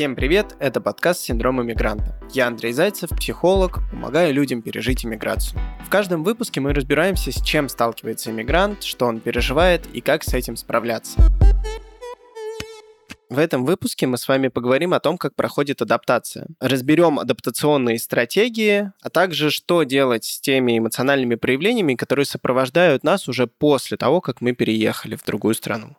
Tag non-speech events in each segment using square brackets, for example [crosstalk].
Всем привет, это подкаст «Синдром иммигранта». Я Андрей Зайцев, психолог, помогаю людям пережить иммиграцию. В каждом выпуске мы разбираемся, с чем сталкивается иммигрант, что он переживает и как с этим справляться. В этом выпуске мы с вами поговорим о том, как проходит адаптация. Разберем адаптационные стратегии, а также что делать с теми эмоциональными проявлениями, которые сопровождают нас уже после того, как мы переехали в другую страну.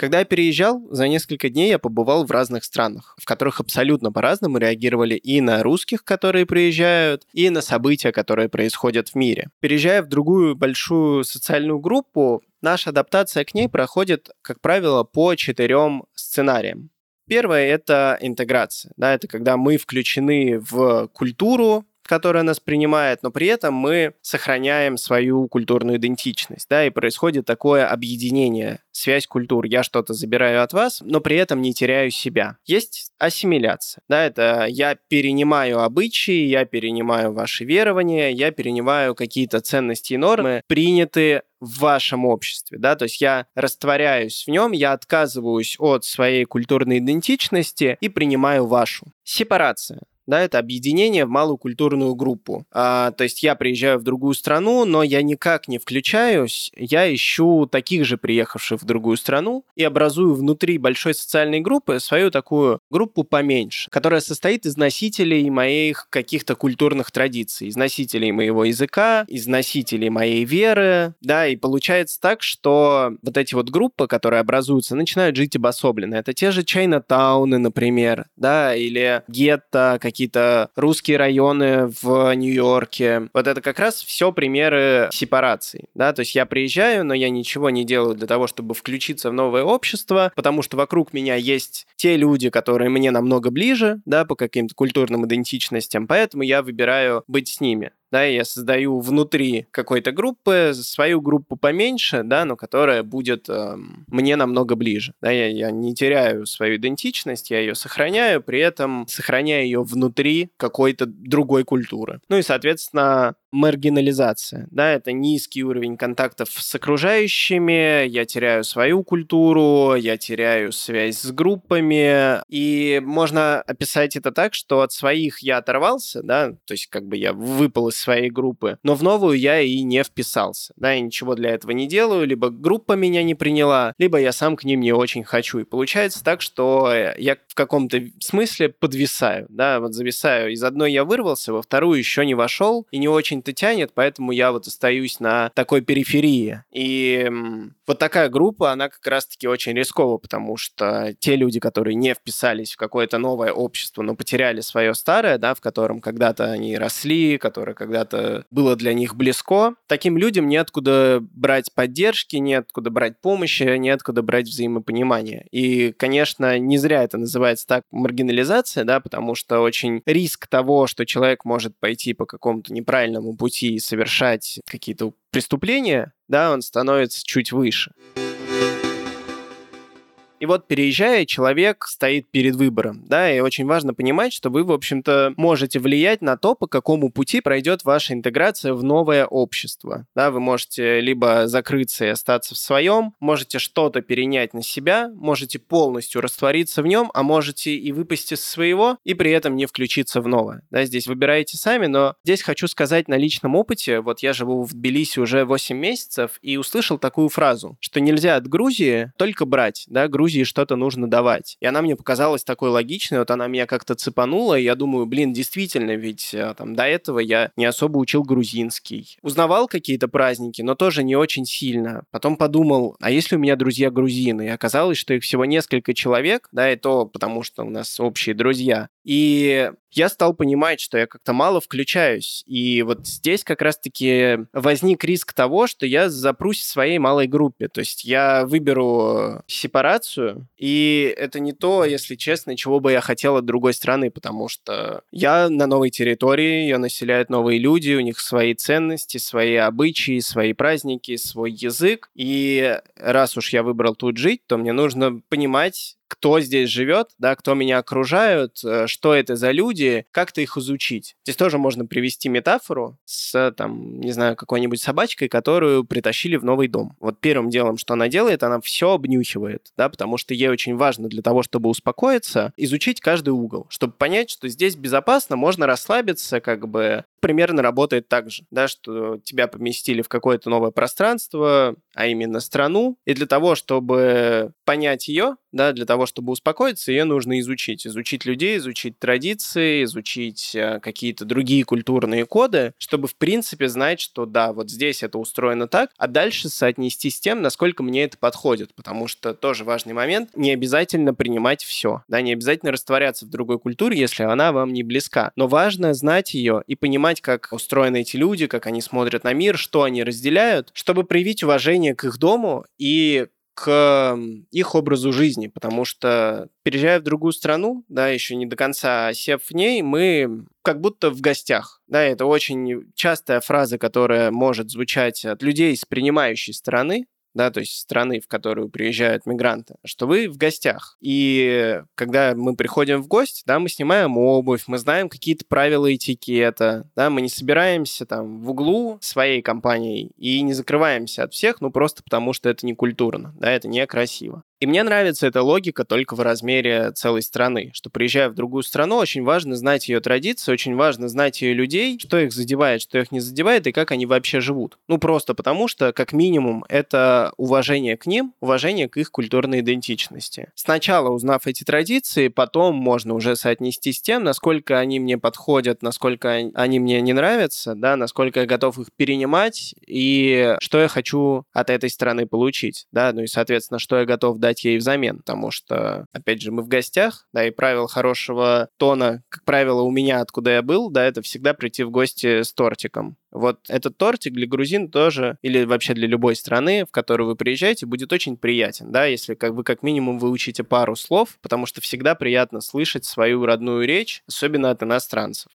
Когда я переезжал, за несколько дней я побывал в разных странах, в которых абсолютно по-разному реагировали и на русских, которые приезжают, и на события, которые происходят в мире. Переезжая в другую большую социальную группу, наша адаптация к ней проходит, как правило, по четырем сценариям. Первое — это интеграция. Да, это когда мы включены в культуру, которая нас принимает, но при этом мы сохраняем свою культурную идентичность, да, и происходит такое объединение, связь культур. Я что-то забираю от вас, но при этом не теряю себя. Есть ассимиляция, да, это я перенимаю обычаи, я перенимаю ваши верования, я перенимаю какие-то ценности и нормы, принятые в вашем обществе, да, то есть я растворяюсь в нем, я отказываюсь от своей культурной идентичности и принимаю вашу. Сепарация да, это объединение в малую культурную группу. А, то есть я приезжаю в другую страну, но я никак не включаюсь, я ищу таких же приехавших в другую страну и образую внутри большой социальной группы свою такую группу поменьше, которая состоит из носителей моих каких-то культурных традиций, из носителей моего языка, из носителей моей веры, да, и получается так, что вот эти вот группы, которые образуются, начинают жить обособленно. Это те же Чайна-тауны, например, да, или гетто, какие какие-то русские районы в Нью-Йорке. Вот это как раз все примеры сепарации, да, то есть я приезжаю, но я ничего не делаю для того, чтобы включиться в новое общество, потому что вокруг меня есть те люди, которые мне намного ближе, да, по каким-то культурным идентичностям, поэтому я выбираю быть с ними да, я создаю внутри какой-то группы свою группу поменьше, да, но которая будет э, мне намного ближе, да, я, я не теряю свою идентичность, я ее сохраняю, при этом сохраняя ее внутри какой-то другой культуры. Ну и, соответственно, маргинализация, да, это низкий уровень контактов с окружающими, я теряю свою культуру, я теряю связь с группами, и можно описать это так, что от своих я оторвался, да, то есть как бы я выпал из своей группы, но в новую я и не вписался, да, я ничего для этого не делаю, либо группа меня не приняла, либо я сам к ним не очень хочу, и получается так, что я в каком-то смысле подвисаю, да, вот зависаю, из одной я вырвался, во вторую еще не вошел, и не очень очень-то тянет, поэтому я вот остаюсь на такой периферии. И вот такая группа, она как раз-таки очень рискова, потому что те люди, которые не вписались в какое-то новое общество, но потеряли свое старое, да, в котором когда-то они росли, которое когда-то было для них близко, таким людям неоткуда брать поддержки, неоткуда брать помощи, неоткуда брать взаимопонимание. И, конечно, не зря это называется так маргинализация, да, потому что очень риск того, что человек может пойти по какому-то неправильному правильному пути совершать какие-то преступления, да, он становится чуть выше. И вот переезжая, человек стоит перед выбором, да, и очень важно понимать, что вы, в общем-то, можете влиять на то, по какому пути пройдет ваша интеграция в новое общество, да, вы можете либо закрыться и остаться в своем, можете что-то перенять на себя, можете полностью раствориться в нем, а можете и выпасть из своего, и при этом не включиться в новое, да, здесь выбираете сами, но здесь хочу сказать на личном опыте, вот я живу в Тбилиси уже 8 месяцев и услышал такую фразу, что нельзя от Грузии только брать, да, Грузия Грузии что-то нужно давать. И она мне показалась такой логичной, вот она меня как-то цепанула, и я думаю, блин, действительно, ведь э, там до этого я не особо учил грузинский. Узнавал какие-то праздники, но тоже не очень сильно. Потом подумал, а если у меня друзья грузины? И оказалось, что их всего несколько человек, да, и то потому, что у нас общие друзья. И я стал понимать, что я как-то мало включаюсь. И вот здесь как раз-таки возник риск того, что я запрусь в своей малой группе. То есть я выберу сепарацию, и это не то, если честно, чего бы я хотел от другой страны, потому что я на новой территории, ее населяют новые люди, у них свои ценности, свои обычаи, свои праздники, свой язык. И раз уж я выбрал тут жить, то мне нужно понимать, кто здесь живет, да, кто меня окружают, э, что это за люди, как-то их изучить. Здесь тоже можно привести метафору с, там, не знаю, какой-нибудь собачкой, которую притащили в новый дом. Вот первым делом, что она делает, она все обнюхивает, да, потому что ей очень важно для того, чтобы успокоиться, изучить каждый угол, чтобы понять, что здесь безопасно, можно расслабиться, как бы примерно работает так же, да, что тебя поместили в какое-то новое пространство, а именно страну, и для того, чтобы понять ее, да, для того, чтобы успокоиться, ее нужно изучить. Изучить людей, изучить традиции, изучить э, какие-то другие культурные коды, чтобы, в принципе, знать, что да, вот здесь это устроено так, а дальше соотнести с тем, насколько мне это подходит, потому что тоже важный момент, не обязательно принимать все, да, не обязательно растворяться в другой культуре, если она вам не близка, но важно знать ее и понимать, как устроены эти люди, как они смотрят на мир, что они разделяют, чтобы проявить уважение к их дому и к их образу жизни, потому что переезжая в другую страну, да, еще не до конца сев в ней, мы как будто в гостях. Да, это очень частая фраза, которая может звучать от людей с принимающей стороны, да, то есть страны, в которую приезжают мигранты, что вы в гостях. И когда мы приходим в гости, да, мы снимаем обувь, мы знаем какие-то правила этикета, да, мы не собираемся там в углу своей компании и не закрываемся от всех, ну, просто потому что это не культурно, да, это некрасиво. И мне нравится эта логика только в размере целой страны, что приезжая в другую страну, очень важно знать ее традиции, очень важно знать ее людей, что их задевает, что их не задевает и как они вообще живут. Ну, просто потому что, как минимум, это уважение к ним, уважение к их культурной идентичности. Сначала узнав эти традиции, потом можно уже соотнести с тем, насколько они мне подходят, насколько они мне не нравятся, да, насколько я готов их перенимать и что я хочу от этой страны получить, да, ну и, соответственно, что я готов дать дать ей взамен, потому что, опять же, мы в гостях, да, и правил хорошего тона, как правило, у меня, откуда я был, да, это всегда прийти в гости с тортиком. Вот этот тортик для грузин тоже, или вообще для любой страны, в которую вы приезжаете, будет очень приятен, да, если как вы как минимум выучите пару слов, потому что всегда приятно слышать свою родную речь, особенно от иностранцев.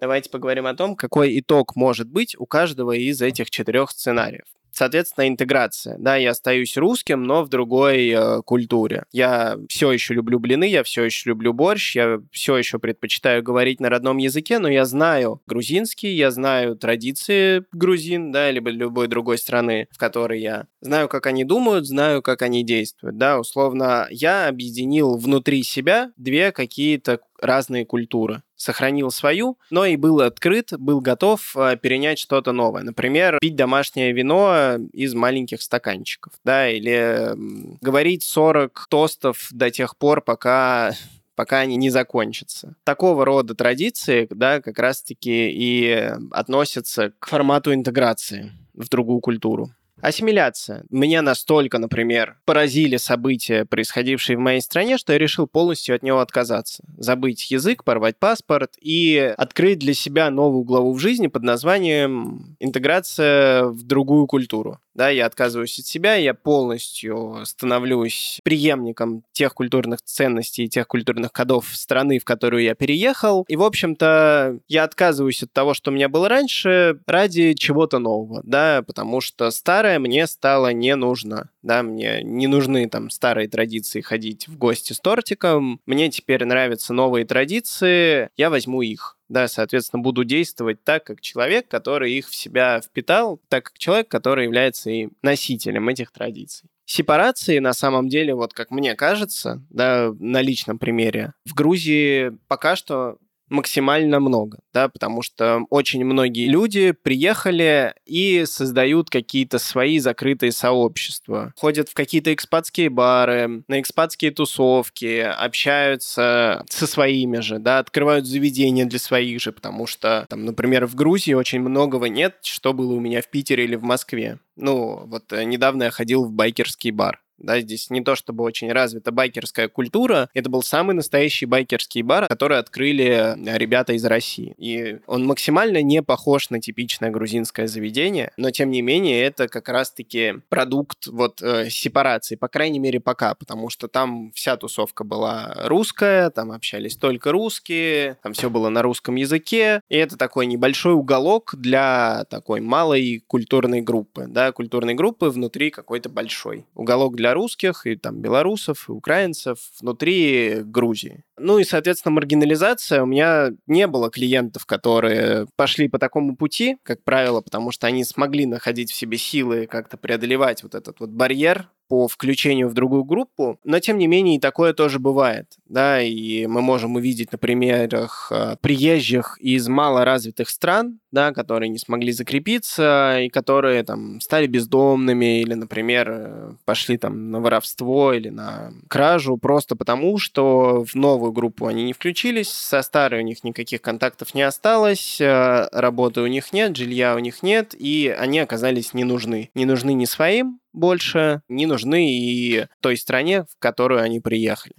Давайте поговорим о том, какой итог может быть у каждого из этих четырех сценариев. Соответственно, интеграция. Да, я остаюсь русским, но в другой э, культуре. Я все еще люблю блины, я все еще люблю борщ, я все еще предпочитаю говорить на родном языке, но я знаю грузинский, я знаю традиции грузин, да, либо любой другой страны, в которой я. Знаю, как они думают, знаю, как они действуют. Да, условно, я объединил внутри себя две какие-то разные культуры сохранил свою, но и был открыт, был готов э, перенять что-то новое. Например, пить домашнее вино из маленьких стаканчиков, да, или говорить 40 тостов до тех пор, пока [laughs] пока они не закончатся. Такого рода традиции, да, как раз-таки и относятся к формату интеграции в другую культуру. Ассимиляция. Меня настолько, например, поразили события, происходившие в моей стране, что я решил полностью от него отказаться. Забыть язык, порвать паспорт и открыть для себя новую главу в жизни под названием «Интеграция в другую культуру» да, я отказываюсь от себя, я полностью становлюсь преемником тех культурных ценностей и тех культурных кодов страны, в которую я переехал. И, в общем-то, я отказываюсь от того, что у меня было раньше, ради чего-то нового, да, потому что старое мне стало не нужно, да, мне не нужны там старые традиции ходить в гости с тортиком, мне теперь нравятся новые традиции, я возьму их. Да, соответственно, буду действовать так, как человек, который их в себя впитал, так как человек, который является и носителем этих традиций. Сепарации, на самом деле, вот как мне кажется, да, на личном примере, в Грузии пока что максимально много, да, потому что очень многие люди приехали и создают какие-то свои закрытые сообщества, ходят в какие-то экспатские бары, на экспатские тусовки, общаются со своими же, да, открывают заведения для своих же, потому что, там, например, в Грузии очень многого нет, что было у меня в Питере или в Москве. Ну, вот э, недавно я ходил в байкерский бар, Да, здесь не то чтобы очень развита байкерская культура, это был самый настоящий байкерский бар, который открыли ребята из России. И он максимально не похож на типичное грузинское заведение, но тем не менее это как раз-таки продукт вот э, сепарации, по крайней мере пока, потому что там вся тусовка была русская, там общались только русские, там все было на русском языке, и это такой небольшой уголок для такой малой культурной группы, да, культурной группы внутри какой-то большой. Уголок для русских и там белорусов, и украинцев внутри Грузии. Ну и, соответственно, маргинализация. У меня не было клиентов, которые пошли по такому пути, как правило, потому что они смогли находить в себе силы как-то преодолевать вот этот вот барьер по включению в другую группу, но тем не менее и такое тоже бывает, да, и мы можем увидеть на примерах приезжих из малоразвитых стран, да, которые не смогли закрепиться и которые там стали бездомными или, например, пошли там на воровство или на кражу просто потому, что в новую группу они не включились, со старой у них никаких контактов не осталось, э, работы у них нет, жилья у них нет, и они оказались не нужны. Не нужны ни своим, больше не нужны и той стране, в которую они приехали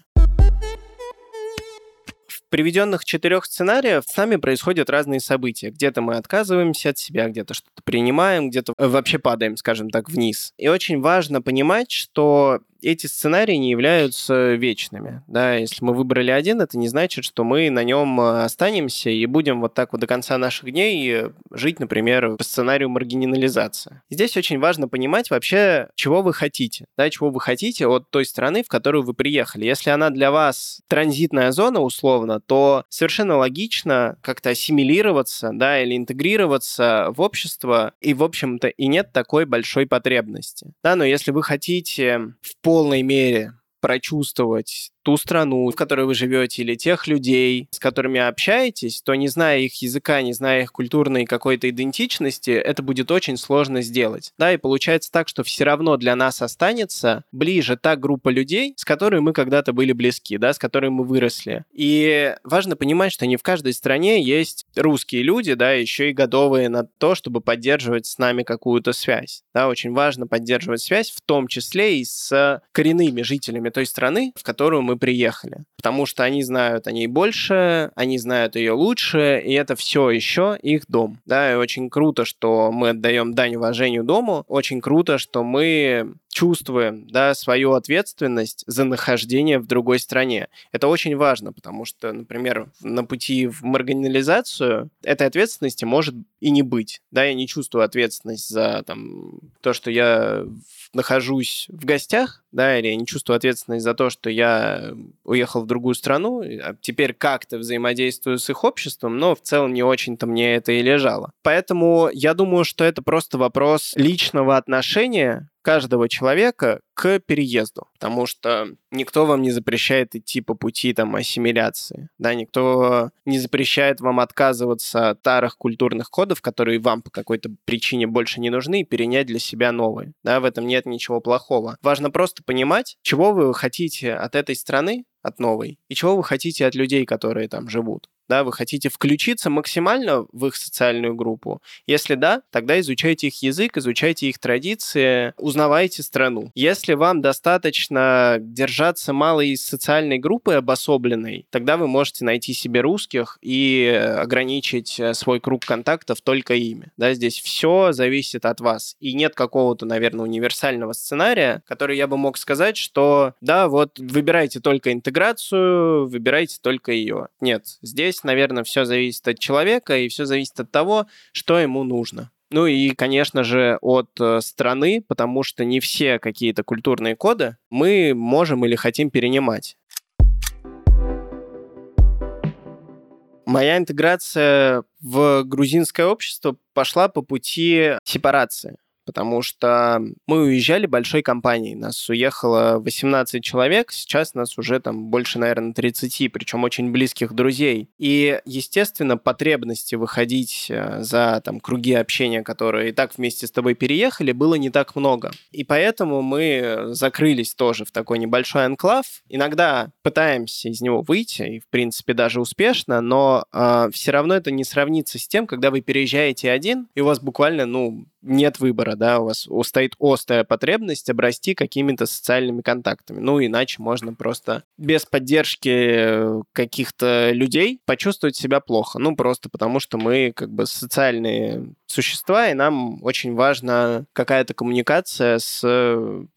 приведенных четырех сценариях с нами происходят разные события. Где-то мы отказываемся от себя, где-то что-то принимаем, где-то вообще падаем, скажем так, вниз. И очень важно понимать, что эти сценарии не являются вечными. Да? Если мы выбрали один, это не значит, что мы на нем э, останемся и будем вот так вот до конца наших дней жить, например, по сценарию маргинализации. Здесь очень важно понимать вообще, чего вы хотите, да, чего вы хотите от той страны, в которую вы приехали. Если она для вас транзитная зона, условно, то совершенно логично как-то ассимилироваться, да, или интегрироваться в общество, и, в общем-то, и нет такой большой потребности. Да, но если вы хотите в полной мере прочувствовать ту страну, в которой вы живете, или тех людей, с которыми общаетесь, то не зная их языка, не зная их культурной какой-то идентичности, это будет очень сложно сделать. Да, и получается так, что все равно для нас останется ближе та группа людей, с которой мы когда-то были близки, да, с которой мы выросли. И важно понимать, что не в каждой стране есть русские люди, да, еще и готовые на то, чтобы поддерживать с нами какую-то связь. Да, очень важно поддерживать связь, в том числе и с коренными жителями той страны, в которую мы приехали. Потому что они знают о ней больше, они знают ее лучше, и это все еще их дом. Да, и очень круто, что мы отдаем дань уважению дому. Очень круто, что мы чувствуем да, свою ответственность за нахождение в другой стране. Это очень важно, потому что, например, на пути в маргинализацию этой ответственности может и не быть. Да, я не чувствую ответственность за там, то, что я нахожусь в гостях, да, или я не чувствую ответственность за то, что я уехал в другую страну, а теперь как-то взаимодействую с их обществом, но в целом не очень-то мне это и лежало. Поэтому я думаю, что это просто вопрос личного отношения каждого человека к переезду, потому что никто вам не запрещает идти по пути там ассимиляции, да, никто не запрещает вам отказываться от старых культурных кодов, которые вам по какой-то причине больше не нужны, и перенять для себя новые, да, в этом нет ничего плохого. Важно просто понимать, чего вы хотите от этой страны, от новой, и чего вы хотите от людей, которые там живут да, вы хотите включиться максимально в их социальную группу? Если да, тогда изучайте их язык, изучайте их традиции, узнавайте страну. Если вам достаточно держаться малой социальной группы обособленной, тогда вы можете найти себе русских и ограничить э, свой круг контактов только ими. Да, здесь все зависит от вас. И нет какого-то, наверное, универсального сценария, который я бы мог сказать, что да, вот выбирайте только интеграцию, выбирайте только ее. Нет, здесь здесь, наверное, все зависит от человека и все зависит от того, что ему нужно. Ну и, конечно же, от э, страны, потому что не все какие-то культурные коды мы можем или хотим перенимать. Моя интеграция в грузинское общество пошла по пути сепарации потому что мы уезжали большой компанией. Нас уехало 18 человек, сейчас нас уже там больше, наверное, 30, причем очень близких друзей. И, естественно, потребности выходить э, за там круги общения, которые и так вместе с тобой переехали, было не так много. И поэтому мы закрылись тоже в такой небольшой анклав. Иногда пытаемся из него выйти, и, в принципе, даже успешно, но э, все равно это не сравнится с тем, когда вы переезжаете один, и у вас буквально, ну, нет выбора, да, у вас стоит острая потребность обрасти какими-то социальными контактами. Ну, иначе можно просто без поддержки каких-то людей почувствовать себя плохо. Ну, просто потому что мы как бы социальные существа, и нам очень важна какая-то коммуникация с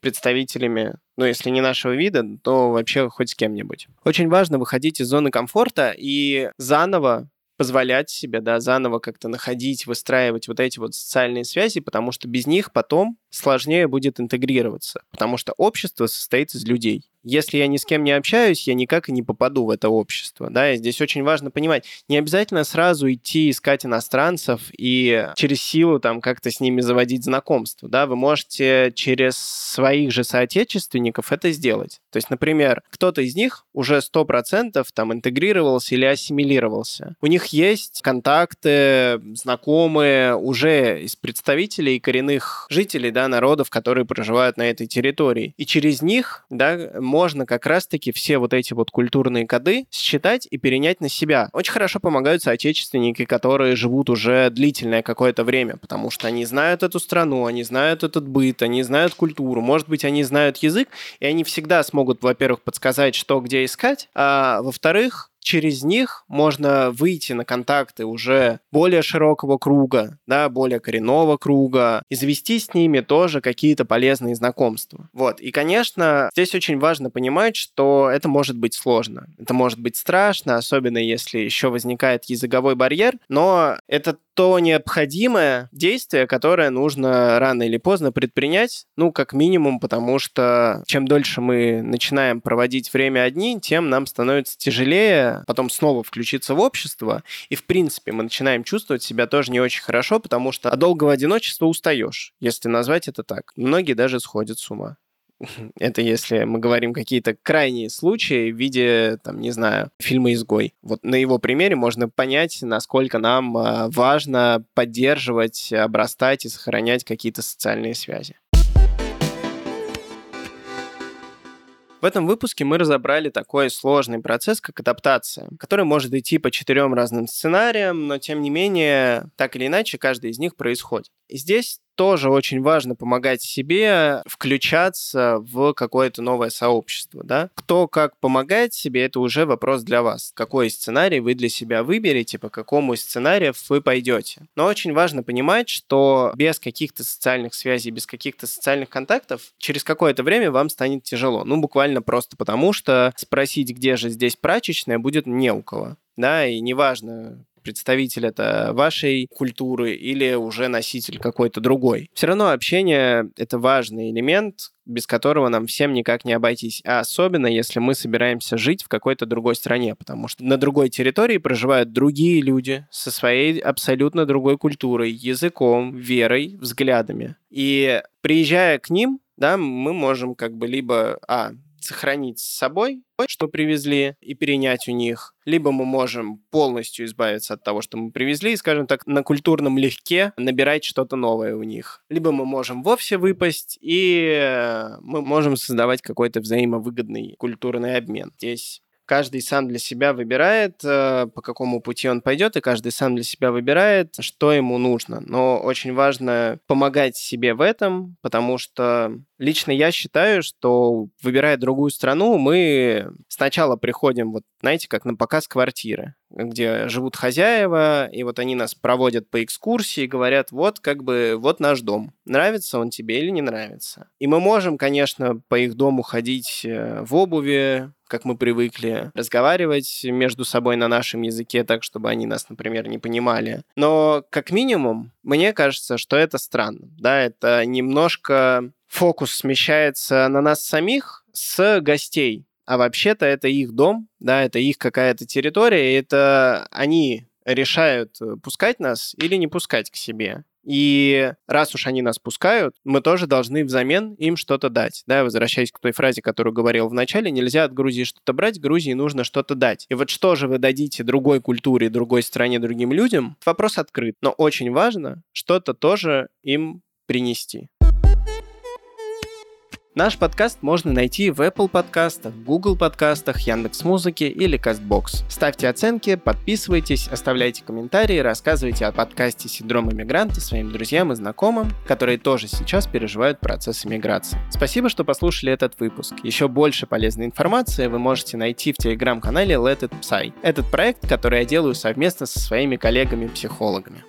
представителями ну, если не нашего вида, то вообще хоть с кем-нибудь. Очень важно выходить из зоны комфорта и заново позволять себе, да, заново как-то находить, выстраивать вот эти вот социальные связи, потому что без них потом сложнее будет интегрироваться, потому что общество состоит из людей если я ни с кем не общаюсь, я никак и не попаду в это общество. Да? И здесь очень важно понимать, не обязательно сразу идти искать иностранцев и через силу там как-то с ними заводить знакомство. Да? Вы можете через своих же соотечественников это сделать. То есть, например, кто-то из них уже 100% там интегрировался или ассимилировался. У них есть контакты, знакомые уже из представителей коренных жителей да, народов, которые проживают на этой территории. И через них да, можно как раз-таки все вот эти вот культурные коды считать и перенять на себя. Очень хорошо помогают соотечественники, которые живут уже длительное какое-то время, потому что они знают эту страну, они знают этот быт, они знают культуру, может быть, они знают язык, и они всегда смогут, во-первых, подсказать, что где искать, а во-вторых, через них можно выйти на контакты уже более широкого круга, да, более коренного круга, и завести с ними тоже какие-то полезные знакомства. Вот. И, конечно, здесь очень важно понимать, что это может быть сложно. Это может быть страшно, особенно если еще возникает языковой барьер, но это то необходимое действие, которое нужно рано или поздно предпринять, ну, как минимум, потому что чем дольше мы начинаем проводить время одни, тем нам становится тяжелее потом снова включиться в общество, и, в принципе, мы начинаем чувствовать себя тоже не очень хорошо, потому что от долгого одиночества устаешь, если назвать это так. Многие даже сходят с ума. [laughs] Это если мы говорим какие-то крайние случаи в виде, там, не знаю, фильма «Изгой». Вот на его примере можно понять, насколько нам а, важно поддерживать, обрастать и сохранять какие-то социальные связи. В этом выпуске мы разобрали такой сложный процесс, как адаптация, который может идти по четырем разным сценариям, но тем не менее, так или иначе, каждый из них происходит. И здесь тоже очень важно помогать себе включаться в какое-то новое сообщество, да. Кто как помогает себе, это уже вопрос для вас. Какой сценарий вы для себя выберете, по какому сценарию вы пойдете. Но очень важно понимать, что без каких-то социальных связей, без каких-то социальных контактов через какое-то время вам станет тяжело. Ну, буквально просто потому, что спросить, где же здесь прачечная, будет не у кого да, и неважно, представитель это вашей культуры или уже носитель какой-то другой. Все равно общение — это важный элемент, без которого нам всем никак не обойтись. А особенно, если мы собираемся жить в какой-то другой стране, потому что на другой территории проживают другие люди со своей абсолютно другой культурой, языком, верой, взглядами. И приезжая к ним, да, мы можем как бы либо, а, сохранить с собой, что привезли, и перенять у них. Либо мы можем полностью избавиться от того, что мы привезли, и, скажем так, на культурном легке набирать что-то новое у них. Либо мы можем вовсе выпасть, и мы можем создавать какой-то взаимовыгодный культурный обмен. Здесь каждый сам для себя выбирает, э, по какому пути он пойдет, и каждый сам для себя выбирает, что ему нужно. Но очень важно помогать себе в этом, потому что лично я считаю, что выбирая другую страну, мы сначала приходим, вот знаете, как на показ квартиры, где живут хозяева, и вот они нас проводят по экскурсии, говорят, вот как бы, вот наш дом. Нравится он тебе или не нравится? И мы можем, конечно, по их дому ходить э, в обуви, как мы привыкли, разговаривать между собой на нашем языке так, чтобы они нас, например, не понимали. Но как минимум, мне кажется, что это странно. Да, это немножко фокус смещается на нас самих с гостей. А вообще-то это их дом, да, это их какая-то территория, и это они решают, пускать нас или не пускать к себе. И раз уж они нас пускают, мы тоже должны взамен им что-то дать. Да, возвращаясь к той фразе, которую говорил в начале, нельзя от Грузии что-то брать, Грузии нужно что-то дать. И вот что же вы дадите другой культуре, другой стране, другим людям, вопрос открыт. Но очень важно что-то тоже им принести. Наш подкаст можно найти в Apple подкастах, Google подкастах, Яндекс Музыке или Castbox. Ставьте оценки, подписывайтесь, оставляйте комментарии, рассказывайте о подкасте «Синдром иммигранта» своим друзьям и знакомым, которые тоже сейчас переживают процесс иммиграции. Спасибо, что послушали этот выпуск. Еще больше полезной информации вы можете найти в телеграм-канале Let It Psy. Этот проект, который я делаю совместно со своими коллегами-психологами.